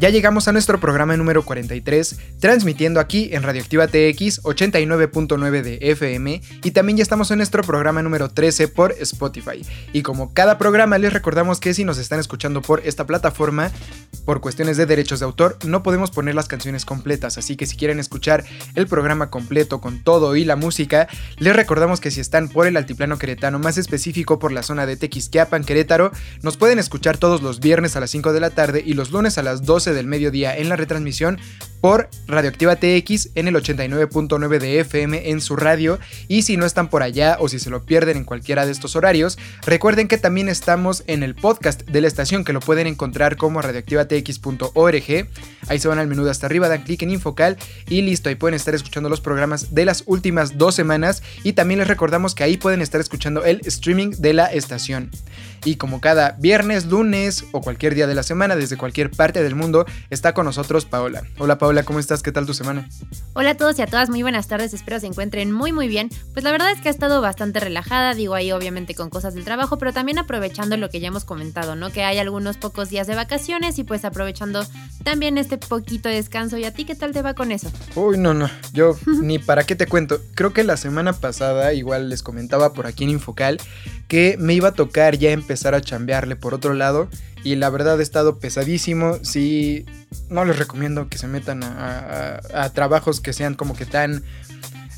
Ya llegamos a nuestro programa número 43, transmitiendo aquí en Radioactiva TX 89.9 de FM y también ya estamos en nuestro programa número 13 por Spotify. Y como cada programa les recordamos que si nos están escuchando por esta plataforma, por cuestiones de derechos de autor, no podemos poner las canciones completas, así que si quieren escuchar el programa completo con todo y la música, les recordamos que si están por el altiplano queretano, más específico por la zona de Tequisquiapan, Querétaro, nos pueden escuchar todos los viernes a las 5 de la tarde y los lunes a las 12 del mediodía en la retransmisión por Radioactiva TX en el 89.9 de FM en su radio y si no están por allá o si se lo pierden en cualquiera de estos horarios, recuerden que también estamos en el podcast de la estación que lo pueden encontrar como radioactivatx.org. Ahí se van al menú de hasta arriba, dan clic en Infocal y listo, ahí pueden estar escuchando los programas de las últimas dos semanas y también les recordamos que ahí pueden estar escuchando el streaming de la estación. Y como cada viernes, lunes o cualquier día de la semana, desde cualquier parte del mundo, está con nosotros Paola. Hola Paola, ¿cómo estás? ¿Qué tal tu semana? Hola a todos y a todas, muy buenas tardes, espero se encuentren muy muy bien. Pues la verdad es que ha estado bastante relajada, digo ahí obviamente con cosas del trabajo, pero también aprovechando lo que ya hemos comentado, ¿no? Que hay algunos pocos días de vacaciones y pues aprovechando también este poquito de descanso. ¿Y a ti qué tal te va con eso? Uy, no, no, yo ni para qué te cuento. Creo que la semana pasada igual les comentaba por aquí en Infocal que me iba a tocar ya empezar a chambearle por otro lado y la verdad he estado pesadísimo. Sí, no les recomiendo que se metan a, a, a trabajos que sean como que tan,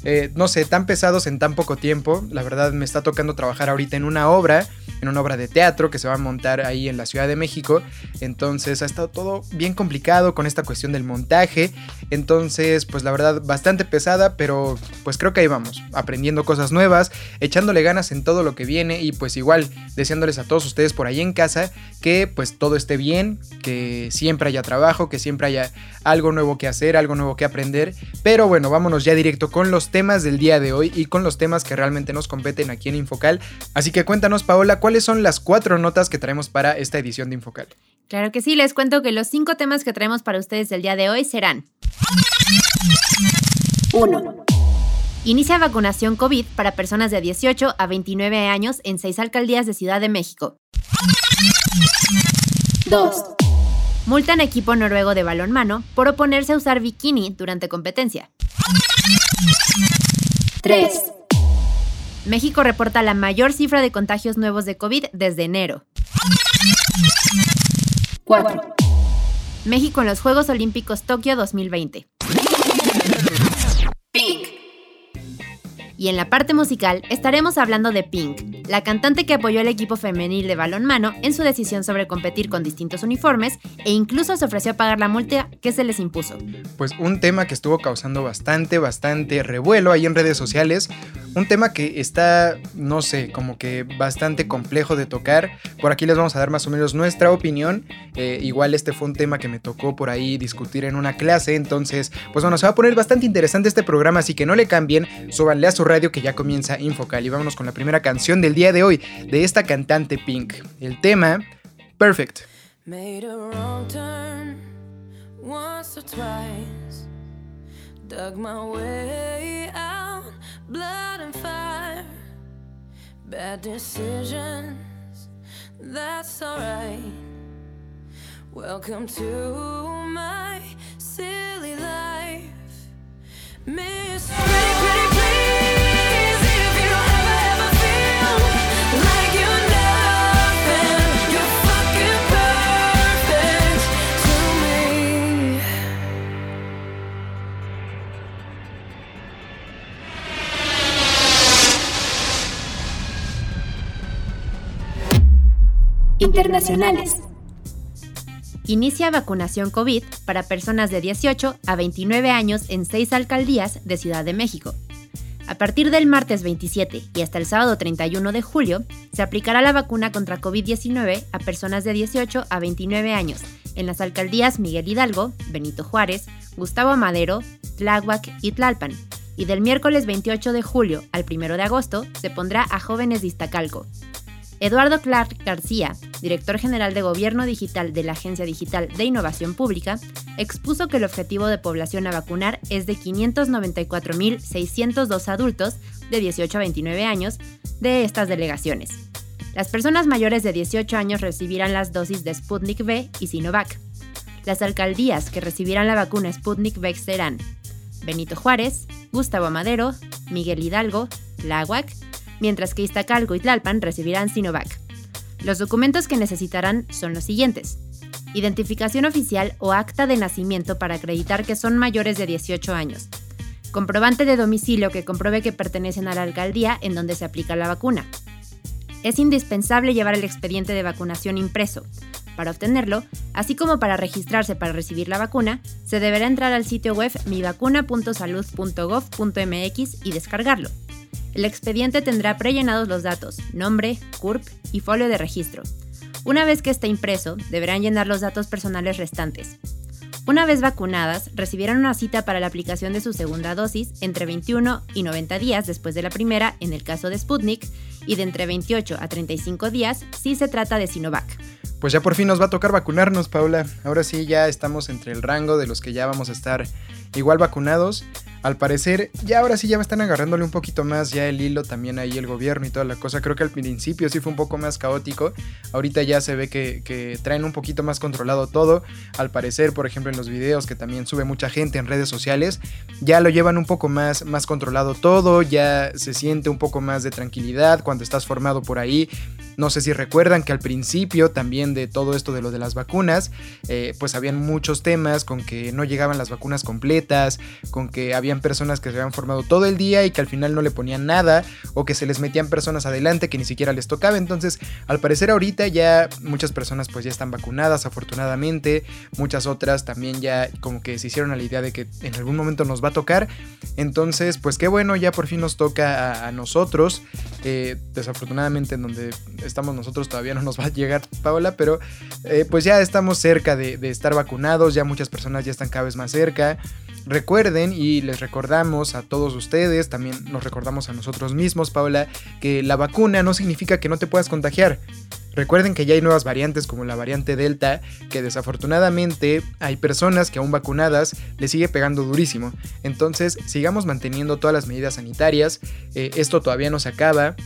eh, no sé, tan pesados en tan poco tiempo. La verdad me está tocando trabajar ahorita en una obra, en una obra de teatro que se va a montar ahí en la Ciudad de México. Entonces ha estado todo bien complicado con esta cuestión del montaje. Entonces, pues la verdad, bastante pesada, pero pues creo que ahí vamos, aprendiendo cosas nuevas, echándole ganas en todo lo que viene y pues igual deseándoles a todos ustedes por ahí en casa que pues todo esté bien, que siempre haya trabajo, que siempre haya algo nuevo que hacer, algo nuevo que aprender. Pero bueno, vámonos ya directo con los temas del día de hoy y con los temas que realmente nos competen aquí en Infocal. Así que cuéntanos, Paola, ¿cuáles son las cuatro notas que traemos para esta edición de Infocal? Claro que sí, les cuento que los cinco temas que traemos para ustedes el día de hoy serán 1. Inicia vacunación COVID para personas de 18 a 29 años en seis alcaldías de Ciudad de México. 2. Multan equipo noruego de balonmano por oponerse a usar bikini durante competencia. 3. México reporta la mayor cifra de contagios nuevos de COVID desde enero. 4. México en los Juegos Olímpicos Tokio 2020. Y en la parte musical estaremos hablando de Pink, la cantante que apoyó al equipo femenil de balonmano en su decisión sobre competir con distintos uniformes e incluso se ofreció a pagar la multa que se les impuso. Pues un tema que estuvo causando bastante, bastante revuelo ahí en redes sociales, un tema que está, no sé, como que bastante complejo de tocar. Por aquí les vamos a dar más o menos nuestra opinión. Eh, igual este fue un tema que me tocó por ahí discutir en una clase, entonces, pues bueno, se va a poner bastante interesante este programa, así que no le cambien, súbanle a su radio que ya comienza Infocal y vámonos con la primera canción del día de hoy de esta cantante Pink. El tema Perfect. Made a wrong turn once or twice. Dug my way out, blood and fire. bad decisions. That's alright. Welcome to my silly life. Miss Pretty, Internacionales. Inicia vacunación COVID para personas de 18 a 29 años en seis alcaldías de Ciudad de México. A partir del martes 27 y hasta el sábado 31 de julio, se aplicará la vacuna contra COVID-19 a personas de 18 a 29 años en las alcaldías Miguel Hidalgo, Benito Juárez, Gustavo Madero, Tláhuac y Tlalpan. Y del miércoles 28 de julio al 1 de agosto se pondrá a jóvenes de Iztacalco. Eduardo Clark García, director general de Gobierno Digital de la Agencia Digital de Innovación Pública, expuso que el objetivo de población a vacunar es de 594.602 adultos de 18 a 29 años de estas delegaciones. Las personas mayores de 18 años recibirán las dosis de Sputnik V y Sinovac. Las alcaldías que recibirán la vacuna Sputnik V serán Benito Juárez, Gustavo Madero, Miguel Hidalgo, Tláhuac, mientras que Iztacalco y Tlalpan recibirán Sinovac. Los documentos que necesitarán son los siguientes. Identificación oficial o acta de nacimiento para acreditar que son mayores de 18 años. Comprobante de domicilio que compruebe que pertenecen a la alcaldía en donde se aplica la vacuna. Es indispensable llevar el expediente de vacunación impreso. Para obtenerlo, así como para registrarse para recibir la vacuna, se deberá entrar al sitio web mivacuna.salud.gov.mx y descargarlo. El expediente tendrá prellenados los datos, nombre, CURP y folio de registro. Una vez que esté impreso, deberán llenar los datos personales restantes. Una vez vacunadas, recibirán una cita para la aplicación de su segunda dosis entre 21 y 90 días después de la primera en el caso de Sputnik y de entre 28 a 35 días si se trata de Sinovac. Pues ya por fin nos va a tocar vacunarnos, Paula. Ahora sí ya estamos entre el rango de los que ya vamos a estar igual vacunados. Al parecer, ya ahora sí ya están agarrándole un poquito más ya el hilo también ahí el gobierno y toda la cosa. Creo que al principio sí fue un poco más caótico. Ahorita ya se ve que, que traen un poquito más controlado todo. Al parecer, por ejemplo, en los videos que también sube mucha gente en redes sociales, ya lo llevan un poco más, más controlado todo. Ya se siente un poco más de tranquilidad cuando estás formado por ahí. No sé si recuerdan que al principio también de todo esto de lo de las vacunas, eh, pues habían muchos temas con que no llegaban las vacunas completas, con que habían personas que se habían formado todo el día y que al final no le ponían nada, o que se les metían personas adelante que ni siquiera les tocaba. Entonces, al parecer ahorita ya muchas personas pues ya están vacunadas, afortunadamente, muchas otras también ya como que se hicieron a la idea de que en algún momento nos va a tocar. Entonces, pues qué bueno, ya por fin nos toca a, nosotros. Eh, desafortunadamente en donde estamos nosotros todavía no nos va a llegar Paola, pero eh, pues ya estamos cerca de, estar vacunados, ya muchas personas ya están cada vez más cerca. Recuerden y les recordamos a todos ustedes, también nos recordamos a nosotros mismos, Paola, que la vacuna no significa que no te puedas contagiar. Recuerden que ya hay nuevas variantes como la variante Delta, que desafortunadamente hay personas que aún vacunadas le sigue pegando durísimo. Entonces sigamos manteniendo todas las medidas sanitarias, eh, esto todavía no se acaba.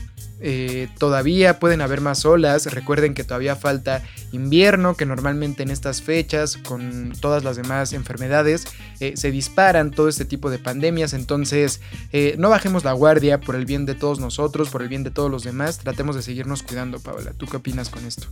Eh, todavía pueden haber más olas. Recuerden que todavía falta invierno, que normalmente en estas fechas, con todas las demás enfermedades, eh, se disparan todo este tipo de pandemias. Entonces, eh, no bajemos la guardia por el bien de todos nosotros, por el bien de todos los demás. Tratemos de seguirnos cuidando, Paola. ¿Tú qué opinas con esto?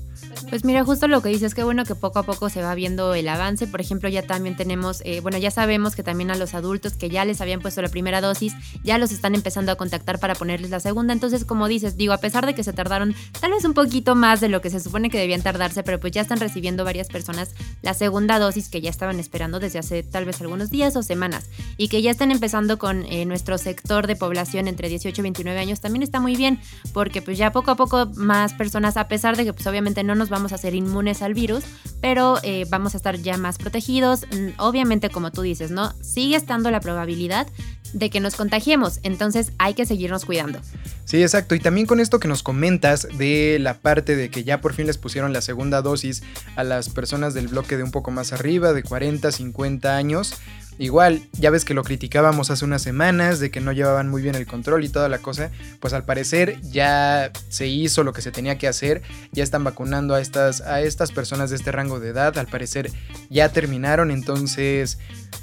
Pues mira, justo lo que dices, que bueno que poco a poco se va viendo el avance. Por ejemplo, ya también tenemos, eh, bueno, ya sabemos que también a los adultos que ya les habían puesto la primera dosis, ya los están empezando a contactar para ponerles la segunda. Entonces, como dices, digo, a pesar de que se tardaron tal vez un poquito más de lo que se supone que debían tardarse, pero pues ya están recibiendo varias personas la segunda dosis que ya estaban esperando desde hace tal vez algunos días o semanas y que ya están empezando con eh, nuestro sector de población entre 18 y 29 años, también está muy bien porque pues ya poco a poco más personas, a pesar de que pues obviamente no nos vamos a hacer inmunes al virus, pero eh, vamos a estar ya más protegidos. Mm, Obviamente, como tú dices, ¿no? Sigue estando la probabilidad de que nos contagiemos, entonces hay que seguirnos cuidando. Sí, exacto. Y también con esto que nos comentas de la parte de que ya por fin les pusieron la segunda dosis a las personas del bloque de un poco más arriba, de 40, 50 años. igual, ya ves que lo criticábamos hace unas semanas de que no llevaban muy bien el control y toda la cosa, pues al parecer ya se hizo lo que se tenía que hacer, ya están vacunando a estas, a estas personas de este rango de edad, al parecer ya terminaron, entonces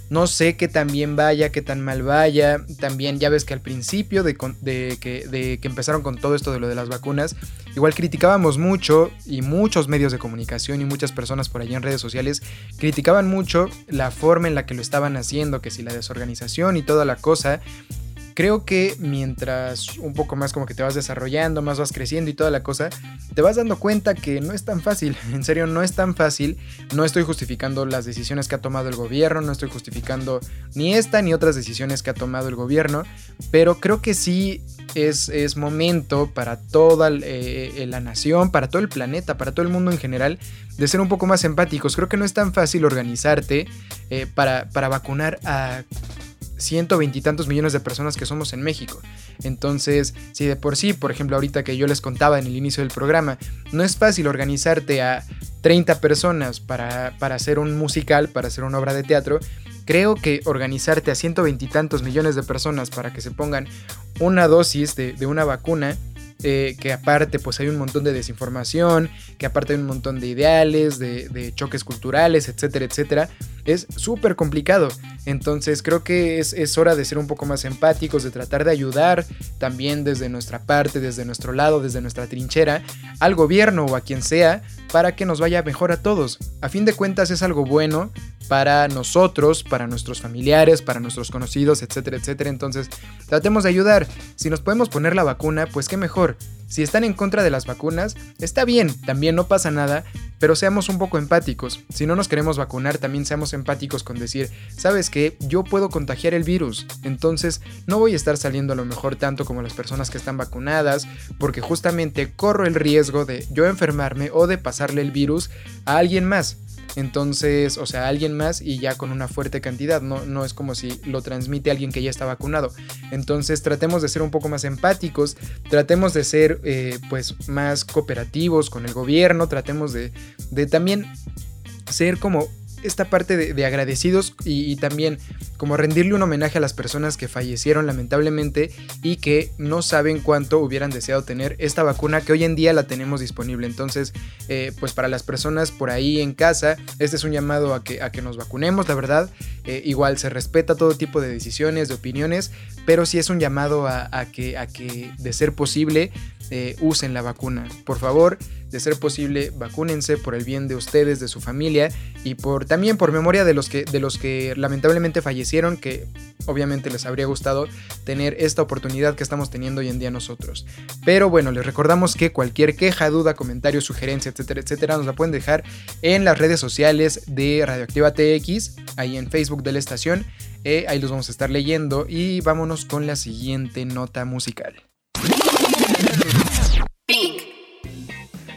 no sé qué tan bien vaya, qué tan mal vaya. También ya ves que al principio de, que empezaron con todo esto de lo de las vacunas, igual criticábamos mucho y muchos medios de comunicación y muchas personas por allí en redes sociales criticaban mucho la forma en la que lo estaban haciendo, que si la desorganización y toda la cosa. Creo que mientras un poco más como que te vas desarrollando, más vas creciendo y toda la cosa, te vas dando cuenta que no es tan fácil, en serio no es tan fácil, no estoy justificando las decisiones que ha tomado el gobierno, no estoy justificando ni esta ni otras decisiones que ha tomado el gobierno, pero creo que sí es, es momento para toda eh, la nación, para todo el planeta, para todo el mundo en general, de ser un poco más empáticos. Creo que no es tan fácil organizarte eh, para, para vacunar a 120 y tantos millones de personas que somos en México. Entonces, si de por sí, por ejemplo, ahorita que yo les contaba en el inicio del programa, no es fácil organizarte a 30 personas para, para hacer un musical, para hacer una obra de teatro, creo que organizarte a 120 y tantos millones de personas para que se pongan una dosis de, de una vacuna, eh, que aparte pues hay un montón de desinformación, que aparte hay un montón de ideales, de, de choques culturales, etcétera, etcétera, es súper complicado. Entonces creo que es, es, hora de ser un poco más empáticos, de tratar de ayudar también desde nuestra parte, desde nuestro lado, desde nuestra trinchera, al gobierno o a quien sea, para que nos vaya mejor a todos. A fin de cuentas es algo bueno para nosotros, para nuestros familiares, para nuestros conocidos, etcétera, etcétera. Entonces tratemos de ayudar. Si nos podemos poner la vacuna, pues qué mejor. Si están en contra de las vacunas, está bien, también no pasa nada, pero seamos un poco empáticos. Si no nos queremos vacunar, también seamos empáticos con decir, sabes que yo puedo contagiar el virus, entonces no voy a estar saliendo a lo mejor tanto como las personas que están vacunadas, porque justamente corro el riesgo de yo enfermarme o de pasarle el virus a alguien más. Entonces, o sea, alguien más y ya con una fuerte cantidad, no, no es como si lo transmite alguien que ya está vacunado. Entonces, tratemos de ser un poco más empáticos, tratemos de ser eh, pues más cooperativos con el gobierno, tratemos de, de también ser como esta parte de, de agradecidos y, también como rendirle un homenaje a las personas que fallecieron lamentablemente y que no saben cuánto hubieran deseado tener esta vacuna que hoy en día la tenemos disponible. Entonces, eh, pues para las personas por ahí en casa, este es un llamado a que, a que nos vacunemos, la verdad. Eh, igual se respeta todo tipo de decisiones, de opiniones, pero sí es un llamado a que, a que, de ser posible, eh, usen la vacuna. Por favor, de ser posible, vacúnense por el bien de ustedes, de su familia y por también por memoria de los que, de los que lamentablemente fallecieron, que obviamente les habría gustado tener esta oportunidad que estamos teniendo hoy en día nosotros. Pero bueno, les recordamos que cualquier queja, duda, comentario, sugerencia, etcétera, etcétera, nos la pueden dejar en las redes sociales de Radioactiva TX, ahí en Facebook de la estación. Eh, ahí los vamos a estar leyendo y vámonos con la siguiente nota musical.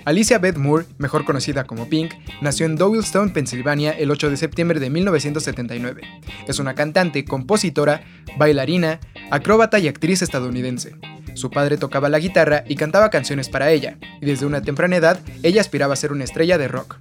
Alicia Beth Moore, mejor conocida como Pink, nació en Doylestown, Pensilvania, el 8 de septiembre de 1979. Es una cantante, compositora, bailarina, acróbata y actriz estadounidense. Su padre tocaba la guitarra y cantaba canciones para ella, y desde una temprana edad ella aspiraba a ser una estrella de rock.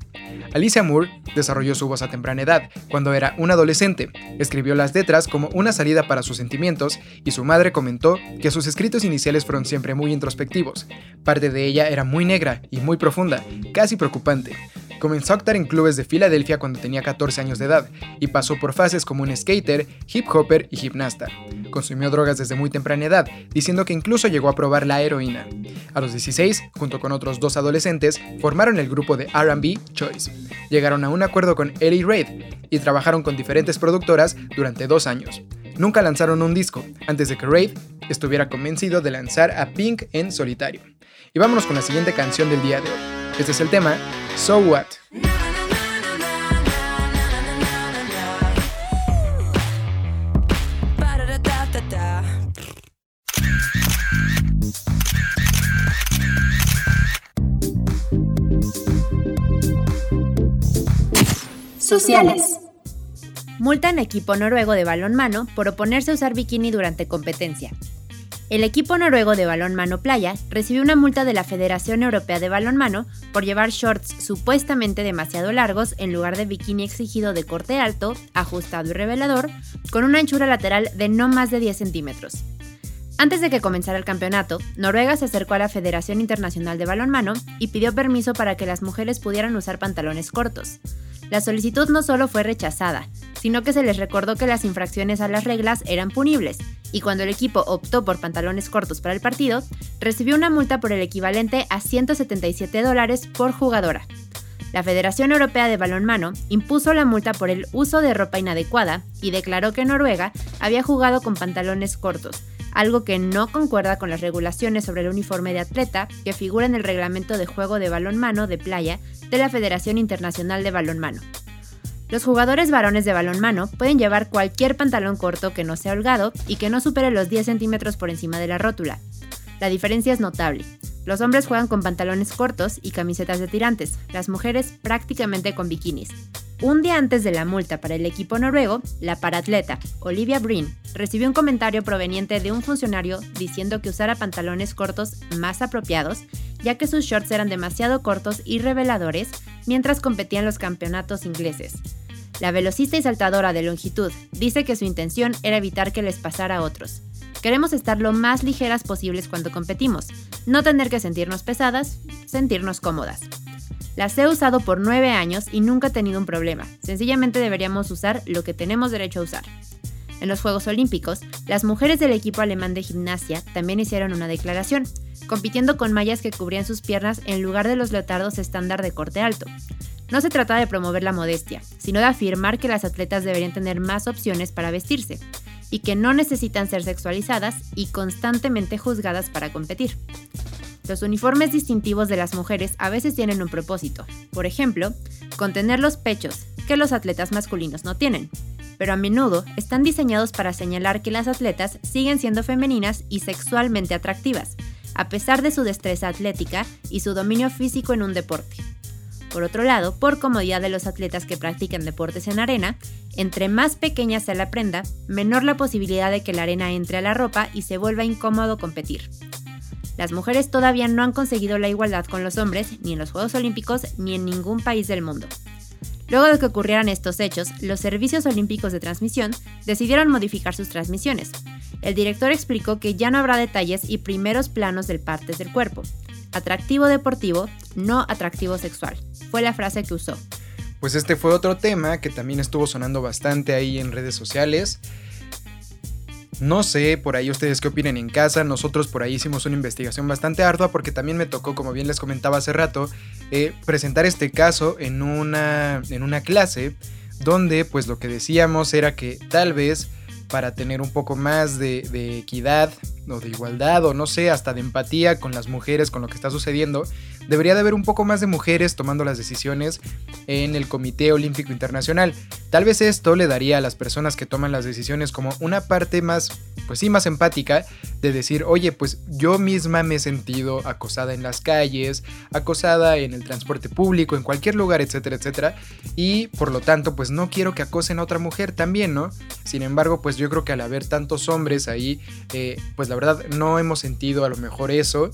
Alicia Moore desarrolló su voz a temprana edad, cuando era un adolescente. Escribió las letras como una salida para sus sentimientos y su madre comentó que sus escritos iniciales fueron siempre muy introspectivos. Parte de ella era muy negra y muy profunda, casi preocupante. Comenzó a actuar en clubes de Filadelfia cuando tenía 14 años de edad y pasó por fases como un skater, hip hopper y gimnasta. Consumió drogas desde muy temprana edad, diciendo que incluso llegó a probar la heroína. A los 16, junto con otros dos adolescentes, formaron el grupo de RB Choice. Llegaron a un acuerdo con Ellie Reid y trabajaron con diferentes productoras durante dos años. Nunca lanzaron un disco, antes de que Reid estuviera convencido de lanzar a Pink en solitario. Y vámonos con la siguiente canción del día de hoy. Este es el tema So What. Sociales. Multan equipo noruego de balonmano por oponerse a usar bikini durante competencia. El equipo noruego de balonmano playa recibió una multa de la Federación Europea de Balonmano por llevar shorts supuestamente demasiado largos en lugar de bikini exigido de corte alto, ajustado y revelador, con una anchura lateral de no más de 10 centímetros. Antes de que comenzara el campeonato, Noruega se acercó a la Federación Internacional de Balonmano y pidió permiso para que las mujeres pudieran usar pantalones cortos. La solicitud no solo fue rechazada, sino que se les recordó que las infracciones a las reglas eran punibles, y cuando el equipo optó por pantalones cortos para el partido, recibió una multa por el equivalente a 177 dólares por jugadora. La Federación Europea de Balonmano impuso la multa por el uso de ropa inadecuada y declaró que Noruega había jugado con pantalones cortos, algo que no concuerda con las regulaciones sobre el uniforme de atleta que figura en el reglamento de juego de balonmano de playa de la Federación Internacional de Balonmano. Los jugadores varones de balonmano pueden llevar cualquier pantalón corto que no sea holgado y que no supere los 10 centímetros por encima de la rótula. La diferencia es notable. Los hombres juegan con pantalones cortos y camisetas de tirantes, las mujeres prácticamente con bikinis. Un día antes de la multa para el equipo noruego, la paratleta Olivia Breen recibió un comentario proveniente de un funcionario diciendo que usara pantalones cortos más apropiados, ya que sus shorts eran demasiado cortos y reveladores mientras competían los campeonatos ingleses. La velocista y saltadora de longitud dice que su intención era evitar que les pasara a otros. Queremos estar lo más ligeras posibles cuando competimos, no tener que sentirnos pesadas, sentirnos cómodas. Las he usado por nueve años y nunca he tenido un problema. Sencillamente deberíamos usar lo que tenemos derecho a usar. En los Juegos Olímpicos, las mujeres del equipo alemán de gimnasia también hicieron una declaración, compitiendo con mallas que cubrían sus piernas en lugar de los leotardos estándar de corte alto. No se trata de promover la modestia, sino de afirmar que las atletas deberían tener más opciones para vestirse, y que no necesitan ser sexualizadas y constantemente juzgadas para competir. Los uniformes distintivos de las mujeres a veces tienen un propósito, por ejemplo, contener los pechos, que los atletas masculinos no tienen, pero a menudo están diseñados para señalar que las atletas siguen siendo femeninas y sexualmente atractivas, a pesar de su destreza atlética y su dominio físico en un deporte. Por otro lado, por comodidad de los atletas que practican deportes en arena, entre más pequeña sea la prenda, menor la posibilidad de que la arena entre a la ropa y se vuelva incómodo competir. Las mujeres todavía no han conseguido la igualdad con los hombres, ni en los Juegos Olímpicos, ni en ningún país del mundo. Luego de que ocurrieran estos hechos, los servicios olímpicos de transmisión decidieron modificar sus transmisiones. El director explicó que ya no habrá detalles y primeros planos del partes del cuerpo. Atractivo deportivo, no atractivo sexual. Fue la frase que usó. Pues este fue otro tema que también estuvo sonando bastante ahí en redes sociales. No sé, por ahí ustedes qué opinen en casa. Nosotros por ahí hicimos una investigación bastante ardua porque también me tocó, como bien les comentaba hace rato, eh, presentar este caso en una, en una clase donde pues lo que decíamos era que tal vez para tener un poco más de, de equidad o de igualdad o no sé, hasta de empatía con las mujeres, con lo que está sucediendo, debería de haber un poco más de mujeres tomando las decisiones en el Comité Olímpico Internacional. Tal vez esto le daría a las personas que toman las decisiones como una parte más, pues sí, más empática de decir, oye, pues yo misma me he sentido acosada en las calles, acosada en el transporte público, en cualquier lugar, etcétera, etcétera, y por lo tanto, pues no quiero que acosen a otra mujer también, ¿no? Sin embargo, pues yo creo que al haber tantos hombres ahí, eh, pues la verdad no hemos sentido a lo mejor eso.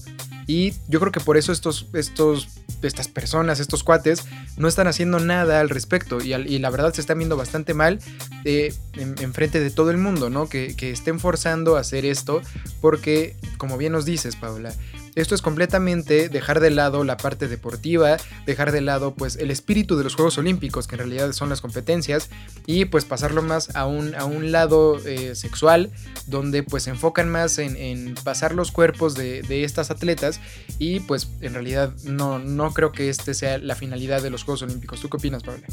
Y yo creo que por eso estos, estos, estas personas, estos cuates, no están haciendo nada al respecto. Y, al- la verdad se están viendo bastante mal eh, en, en frente de todo el mundo, ¿no? Que, que estén forzando a hacer esto. Porque, como bien nos dices, Paula, esto es completamente dejar de lado la parte deportiva, dejar de lado pues el espíritu de los Juegos Olímpicos, que en realidad son las competencias, y pues pasarlo más a un, a un lado eh, sexual, donde pues se enfocan más en, en pasar los cuerpos de, de estas atletas, y pues en realidad no, no creo que este sea la finalidad de los Juegos Olímpicos. ¿Tú qué opinas, Paula?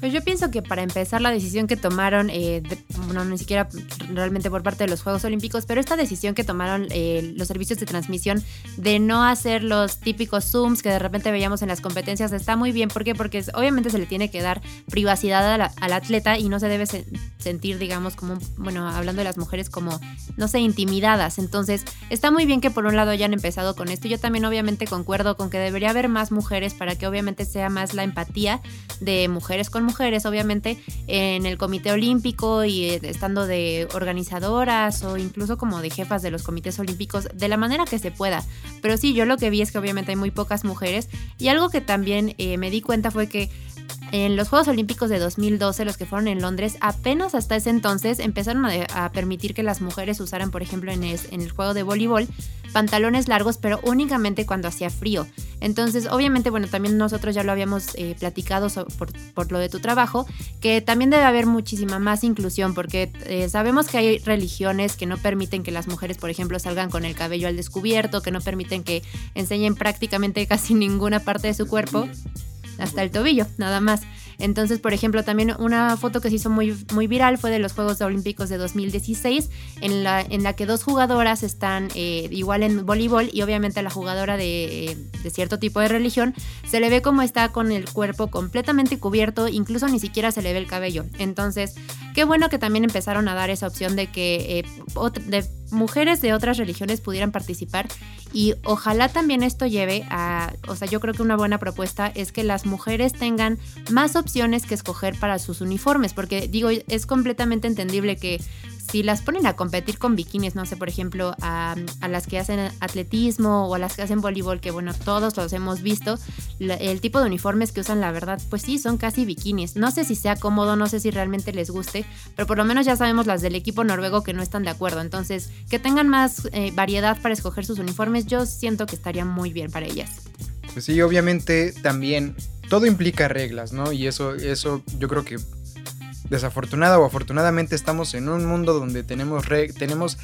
Pues yo pienso que para empezar la decisión que tomaron, eh, de- ni siquiera realmente por parte de los Juegos Olímpicos, pero esta decisión que tomaron eh, los servicios de transmisión de no hacer los típicos zooms que de repente veíamos en las competencias está muy bien. ¿Por qué? Porque obviamente se le tiene que dar privacidad al atleta y no se debe se- sentir, digamos, como, bueno, hablando de las mujeres, como, no sé, intimidadas. Entonces, está muy bien que por un lado hayan empezado con esto. Yo también obviamente concuerdo con que debería haber más mujeres para que obviamente sea más la empatía de mujeres con mujeres, obviamente, en el Comité Olímpico y eh, estando de organizadoras o incluso como de jefas de los comités olímpicos, de la manera que se pueda. Pero sí, yo lo que vi es que obviamente hay muy pocas mujeres. Y algo que también eh, me di cuenta fue que en los Juegos Olímpicos de 2012, los que fueron en Londres, apenas hasta ese entonces empezaron a, permitir que las mujeres usaran, por ejemplo, en el juego de voleibol, pantalones largos, pero únicamente cuando hacía frío. Entonces, obviamente, bueno, también nosotros ya lo habíamos eh, platicado por, por lo de tu trabajo, que también debe haber muchísima más inclusión, porque eh, sabemos que hay religiones que no permiten que las mujeres, por ejemplo, salgan con el cabello al descubierto, que no permiten que enseñen prácticamente casi ninguna parte de su cuerpo hasta el tobillo, nada más. Entonces, por ejemplo, también una foto que se hizo muy, muy viral fue de los Juegos Olímpicos de 2016, en la, en la que dos jugadoras están eh, igual en voleibol y obviamente la jugadora de, de cierto tipo de religión se le ve como está con el cuerpo completamente cubierto, incluso ni siquiera se le ve el cabello. Entonces, qué bueno que también empezaron a dar esa opción de que eh, de mujeres de otras religiones pudieran participar. Y ojalá también esto lleve a, o sea, yo creo que una buena propuesta es que las mujeres tengan más opciones que escoger para sus uniformes, porque digo, es completamente entendible que si las ponen a competir con bikinis, no sé, por ejemplo, a, a las que hacen atletismo o a las que hacen voleibol, que bueno, todos los hemos visto, el tipo de uniformes que usan, la verdad, pues sí, son casi bikinis. No sé si sea cómodo, no sé si realmente les guste, pero por lo menos ya sabemos las del equipo noruego que no están de acuerdo. Entonces, que tengan más eh, variedad para escoger sus uniformes, yo siento que estaría muy bien para ellas. Pues sí, obviamente también todo implica reglas, ¿no? Y eso, eso yo creo que desafortunada o afortunadamente estamos en un mundo donde tenemos, tenemos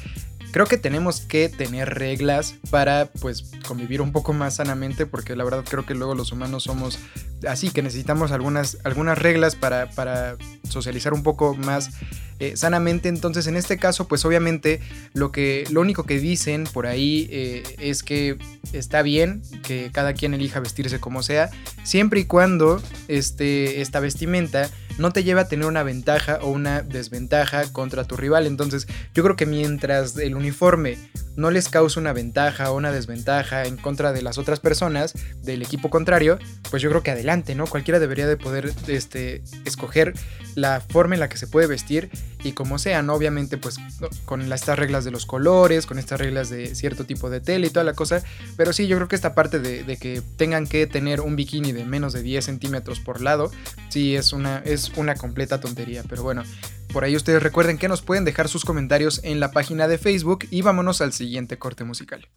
creo que tenemos que tener reglas para pues convivir un poco más sanamente porque la verdad creo que luego los humanos somos así que necesitamos algunas, algunas reglas para, para socializar un poco más eh, sanamente. Entonces en este caso pues obviamente lo que lo único que dicen por ahí eh, es que está bien que cada quien elija vestirse como sea siempre y cuando este, esta vestimenta no te lleva a tener una ventaja o una desventaja contra tu rival. Entonces, yo creo que mientras el uniforme no les cause una ventaja o una desventaja en contra de las otras personas del equipo contrario, pues yo creo que adelante, ¿no? Cualquiera debería de poder este, escoger la forma en la que se puede vestir y como sea, ¿no? Obviamente, pues con estas reglas de los colores, con estas reglas de cierto tipo de tela y toda la cosa, pero sí, yo creo que esta parte de, de que tengan que tener un bikini de menos de 10 centímetros por lado, sí es una, es una completa tontería, pero bueno. Por ahí ustedes recuerden que nos pueden dejar sus comentarios en la página de Facebook y vámonos al siguiente corte musical.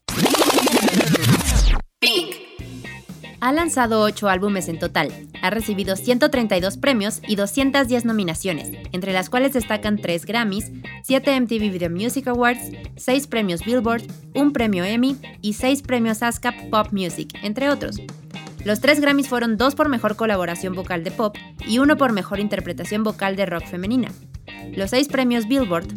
Ha lanzado 8 álbumes en total, ha recibido 132 premios y 210 nominaciones, entre las cuales destacan 3 Grammys, 7 MTV Video Music Awards, 6 premios Billboard, un premio Emmy y 6 premios ASCAP Pop Music, entre otros. Los 3 Grammys fueron 2 por mejor colaboración vocal de pop y 1 por mejor interpretación vocal de rock femenina. Los 6 premios Billboard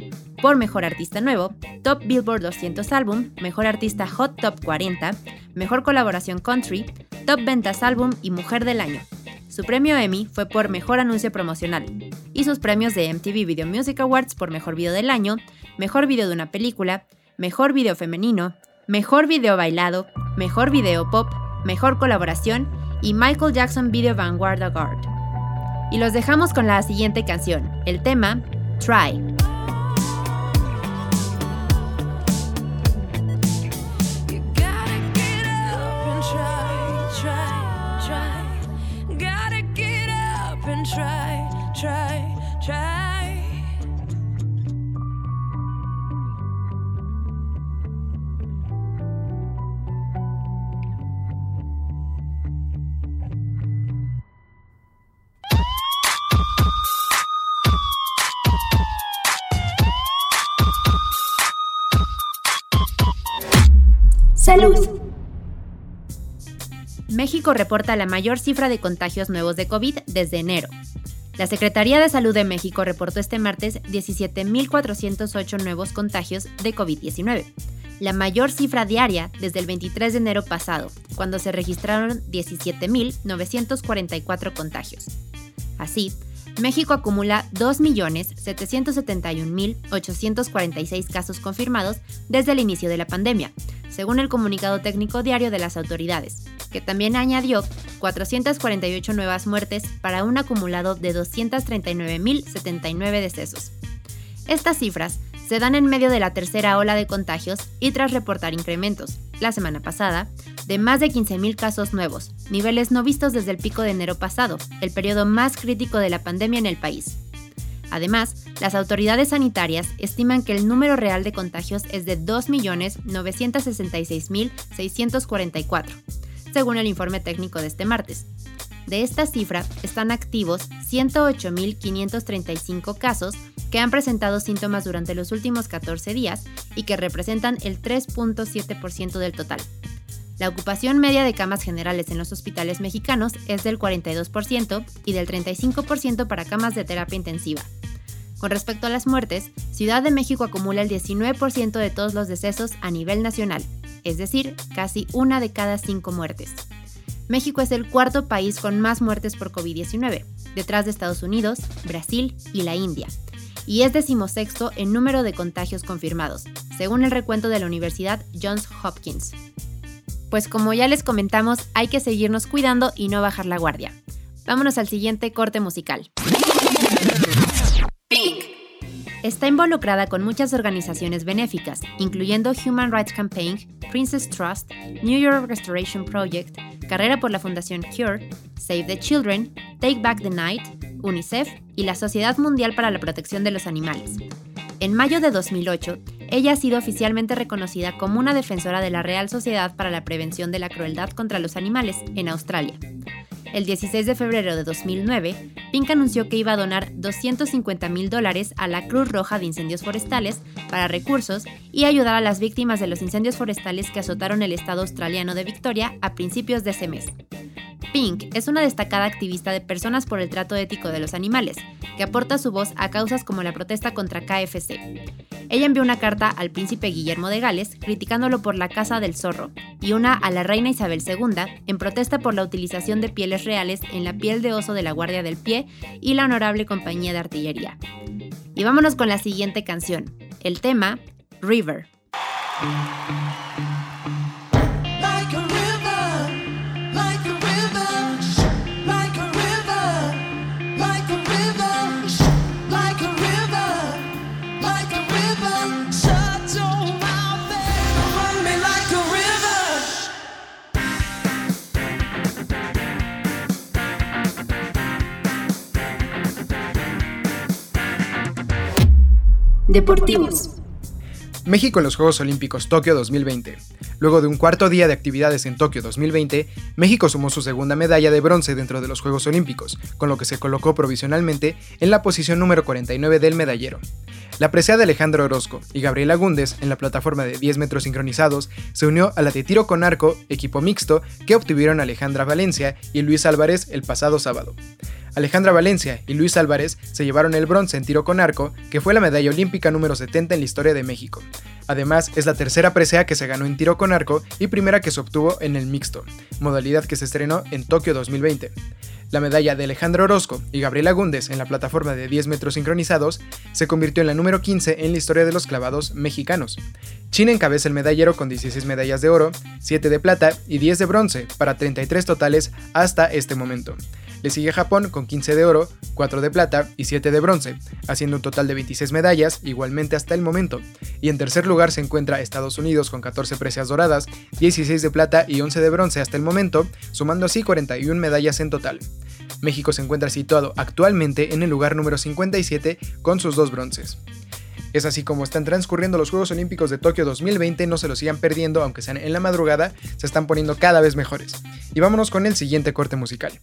por Mejor Artista Nuevo, Top Billboard 200 Álbum, Mejor Artista Hot Top 40, Mejor Colaboración Country, Top Ventas Álbum y Mujer del Año. Su premio Emmy fue por Mejor Anuncio Promocional y sus premios de MTV Video Music Awards por Mejor Video del Año, Mejor Video de una Película, Mejor Video Femenino, Mejor Video Bailado, Mejor Video Pop, Mejor Colaboración y Michael Jackson Video Vanguard Award. Y los dejamos con la siguiente canción, el tema Try. México reporta la mayor cifra de contagios nuevos de COVID desde enero. La Secretaría de Salud de México reportó este martes 17.408 nuevos contagios de COVID-19, la mayor cifra diaria desde el 23 de enero pasado, cuando se registraron 17.944 contagios. Así, México acumula 2.771.846 casos confirmados desde el inicio de la pandemia, según el comunicado técnico diario de las autoridades, que también añadió 448 nuevas muertes para un acumulado de 239.079 decesos. Estas cifras se dan en medio de la tercera ola de contagios y tras reportar incrementos, la semana pasada, de más de 15.000 casos nuevos, niveles no vistos desde el pico de enero pasado, el periodo más crítico de la pandemia en el país. Además, las autoridades sanitarias estiman que el número real de contagios es de 2.966.644, según el informe técnico de este martes. De esta cifra, están activos 108.535 casos que han presentado síntomas durante los últimos 14 días y que representan el 3.7% del total. La ocupación media de camas generales en los hospitales mexicanos es del 42% y del 35% para camas de terapia intensiva. Con respecto a las muertes, Ciudad de México acumula el 19% de todos los decesos a nivel nacional, es decir, casi una de cada cinco muertes. México es el cuarto país con más muertes por COVID-19, detrás de Estados Unidos, Brasil y la India y es decimosexto en número de contagios confirmados, según el recuento de la Universidad Johns Hopkins. Pues como ya les comentamos, hay que seguirnos cuidando y no bajar la guardia. Vámonos al siguiente corte musical. Está involucrada con muchas organizaciones benéficas, incluyendo Human Rights Campaign, Princess Trust, New York Restoration Project, Carrera por la Fundación Cure, Save the Children, Take Back the Night, UNICEF y la Sociedad Mundial para la Protección de los Animales. En mayo de 2008, ella ha sido oficialmente reconocida como una defensora de la Real Sociedad para la Prevención de la Crueldad contra los Animales en Australia. El 16 de febrero de 2009, Pink anunció que iba a donar 250 mil dólares a la Cruz Roja de Incendios Forestales para recursos y ayudar a las víctimas de los incendios forestales que azotaron el estado australiano de Victoria a principios de ese mes. Pink es una destacada activista de personas por el trato ético de los animales, que aporta su voz a causas como la protesta contra KFC. Ella envió una carta al príncipe Guillermo de Gales criticándolo por la caza del zorro y una a la reina Isabel II en protesta por la utilización de pieles reales en la piel de oso de la Guardia del Pie y la Honorable Compañía de Artillería. Y vámonos con la siguiente canción, el tema River. Deportivos. México en los Juegos Olímpicos Tokio 2020. Luego de un cuarto día de actividades en Tokio 2020, México sumó su segunda medalla de bronce dentro de los Juegos Olímpicos, con lo que se colocó provisionalmente en la posición número 49 del medallero. La presea Alejandro Orozco y Gabriela Gúndez en la plataforma de 10 metros sincronizados se unió a la de tiro con arco, equipo mixto, que obtuvieron Alejandra Valencia y Luis Álvarez el pasado sábado. Alejandra Valencia y Luis Álvarez se llevaron el bronce en tiro con arco, que fue la medalla olímpica número 70 en la historia de México. Además, es la tercera presea que se ganó en tiro con arco y primera que se obtuvo en el mixto, modalidad que se estrenó en Tokio 2020. La medalla de Alejandro Orozco y Gabriela Gúndez en la plataforma de 10 metros sincronizados se convirtió en la número 15 en la historia de los clavados mexicanos. China encabeza el medallero con 16 medallas de oro, 7 de plata y 10 de bronce, para 33 totales hasta este momento. Le sigue Japón con 15 de oro, 4 de plata y 7 de bronce, haciendo un total de 26 medallas, igualmente hasta el momento. Y en tercer lugar se encuentra Estados Unidos con 14 preseas doradas, 16 de plata y 11 de bronce hasta el momento, sumando así 41 medallas en total. México se encuentra situado actualmente en el lugar número 57 con sus dos bronces. Es así como están transcurriendo los Juegos Olímpicos de Tokio 2020, no se los sigan perdiendo, aunque sean en la madrugada, se están poniendo cada vez mejores. Y vámonos con el siguiente corte musical.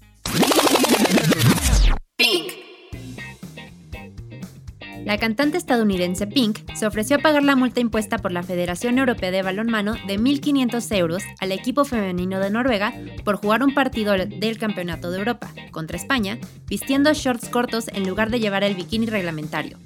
Pink. La cantante estadounidense Pink se ofreció a pagar la multa impuesta por la Federación Europea de Balonmano de 1.500 euros al equipo femenino de Noruega por jugar un partido del Campeonato de Europa contra España vistiendo shorts cortos en lugar de llevar el bikini reglamentario.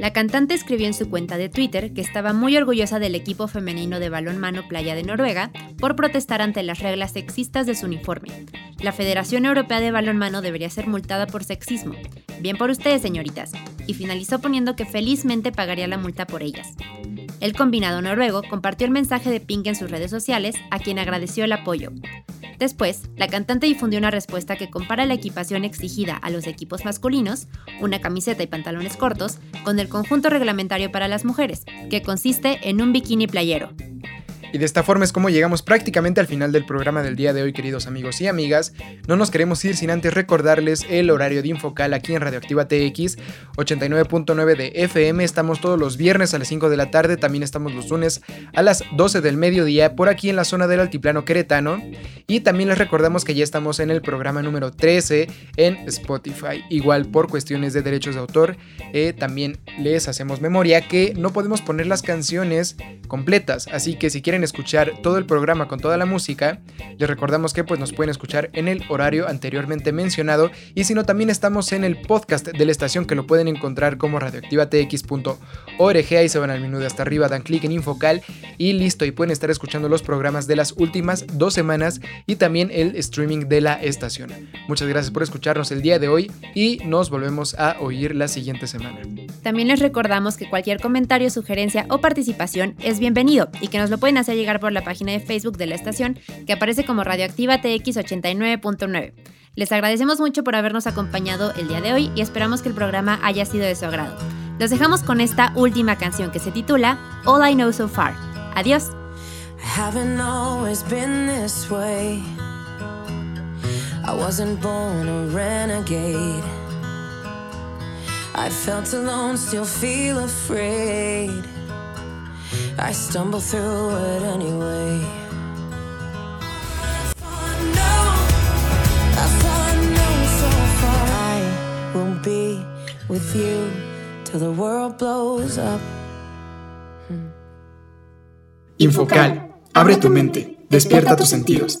La cantante escribió en su cuenta de Twitter que estaba muy orgullosa del equipo femenino de balonmano Playa de Noruega por protestar ante las reglas sexistas de su uniforme. La Federación Europea de Balonmano debería ser multada por sexismo. Bien por ustedes, señoritas. Y finalizó poniendo que felizmente pagaría la multa por ellas. El combinado noruego compartió el mensaje de Pink en sus redes sociales, a quien agradeció el apoyo. Después, la cantante difundió una respuesta que compara la equipación exigida a los equipos masculinos, una camiseta y pantalones cortos, con el conjunto reglamentario para las mujeres, que consiste en un bikini playero. Y de esta forma es como llegamos prácticamente al final del programa del día de hoy, queridos amigos y amigas. No nos queremos ir sin antes recordarles el horario de Infocal aquí en Radioactiva TX 89.9 de FM. Estamos todos los viernes a las 5 de la tarde, también estamos los lunes a las 12 del mediodía por aquí en la zona del altiplano queretano. Y también les recordamos que ya estamos en el programa número 13 en Spotify. Igual por cuestiones de derechos de autor, eh, también les hacemos memoria que no podemos poner las canciones completas. Así que si quieren escuchar todo el programa con toda la música, les recordamos que pues nos pueden escuchar en el horario anteriormente mencionado y si no también estamos en el podcast de la estación que lo pueden encontrar como radioactivatx.org, ahí se van al menú de hasta arriba, dan clic en Infocal y listo, y pueden estar escuchando los programas de las últimas dos semanas y también el streaming de la estación. Muchas gracias por escucharnos el día de hoy y nos volvemos a oír la siguiente semana. También les recordamos que cualquier comentario, sugerencia o participación es bienvenido y que nos lo pueden hacer llegar por la página de Facebook de la estación que aparece como Radioactiva TX 89.9. Les agradecemos mucho por habernos acompañado el día de hoy y esperamos que el programa haya sido de su agrado. Los dejamos con esta última canción que se titula All I Know So Far. Adiós. I wasn't born a renegade. I felt alone, still feel afraid. I stumble through it anyway. I will be with you till the world blows up. Infocal, abre tu mente, despierta tus sentidos.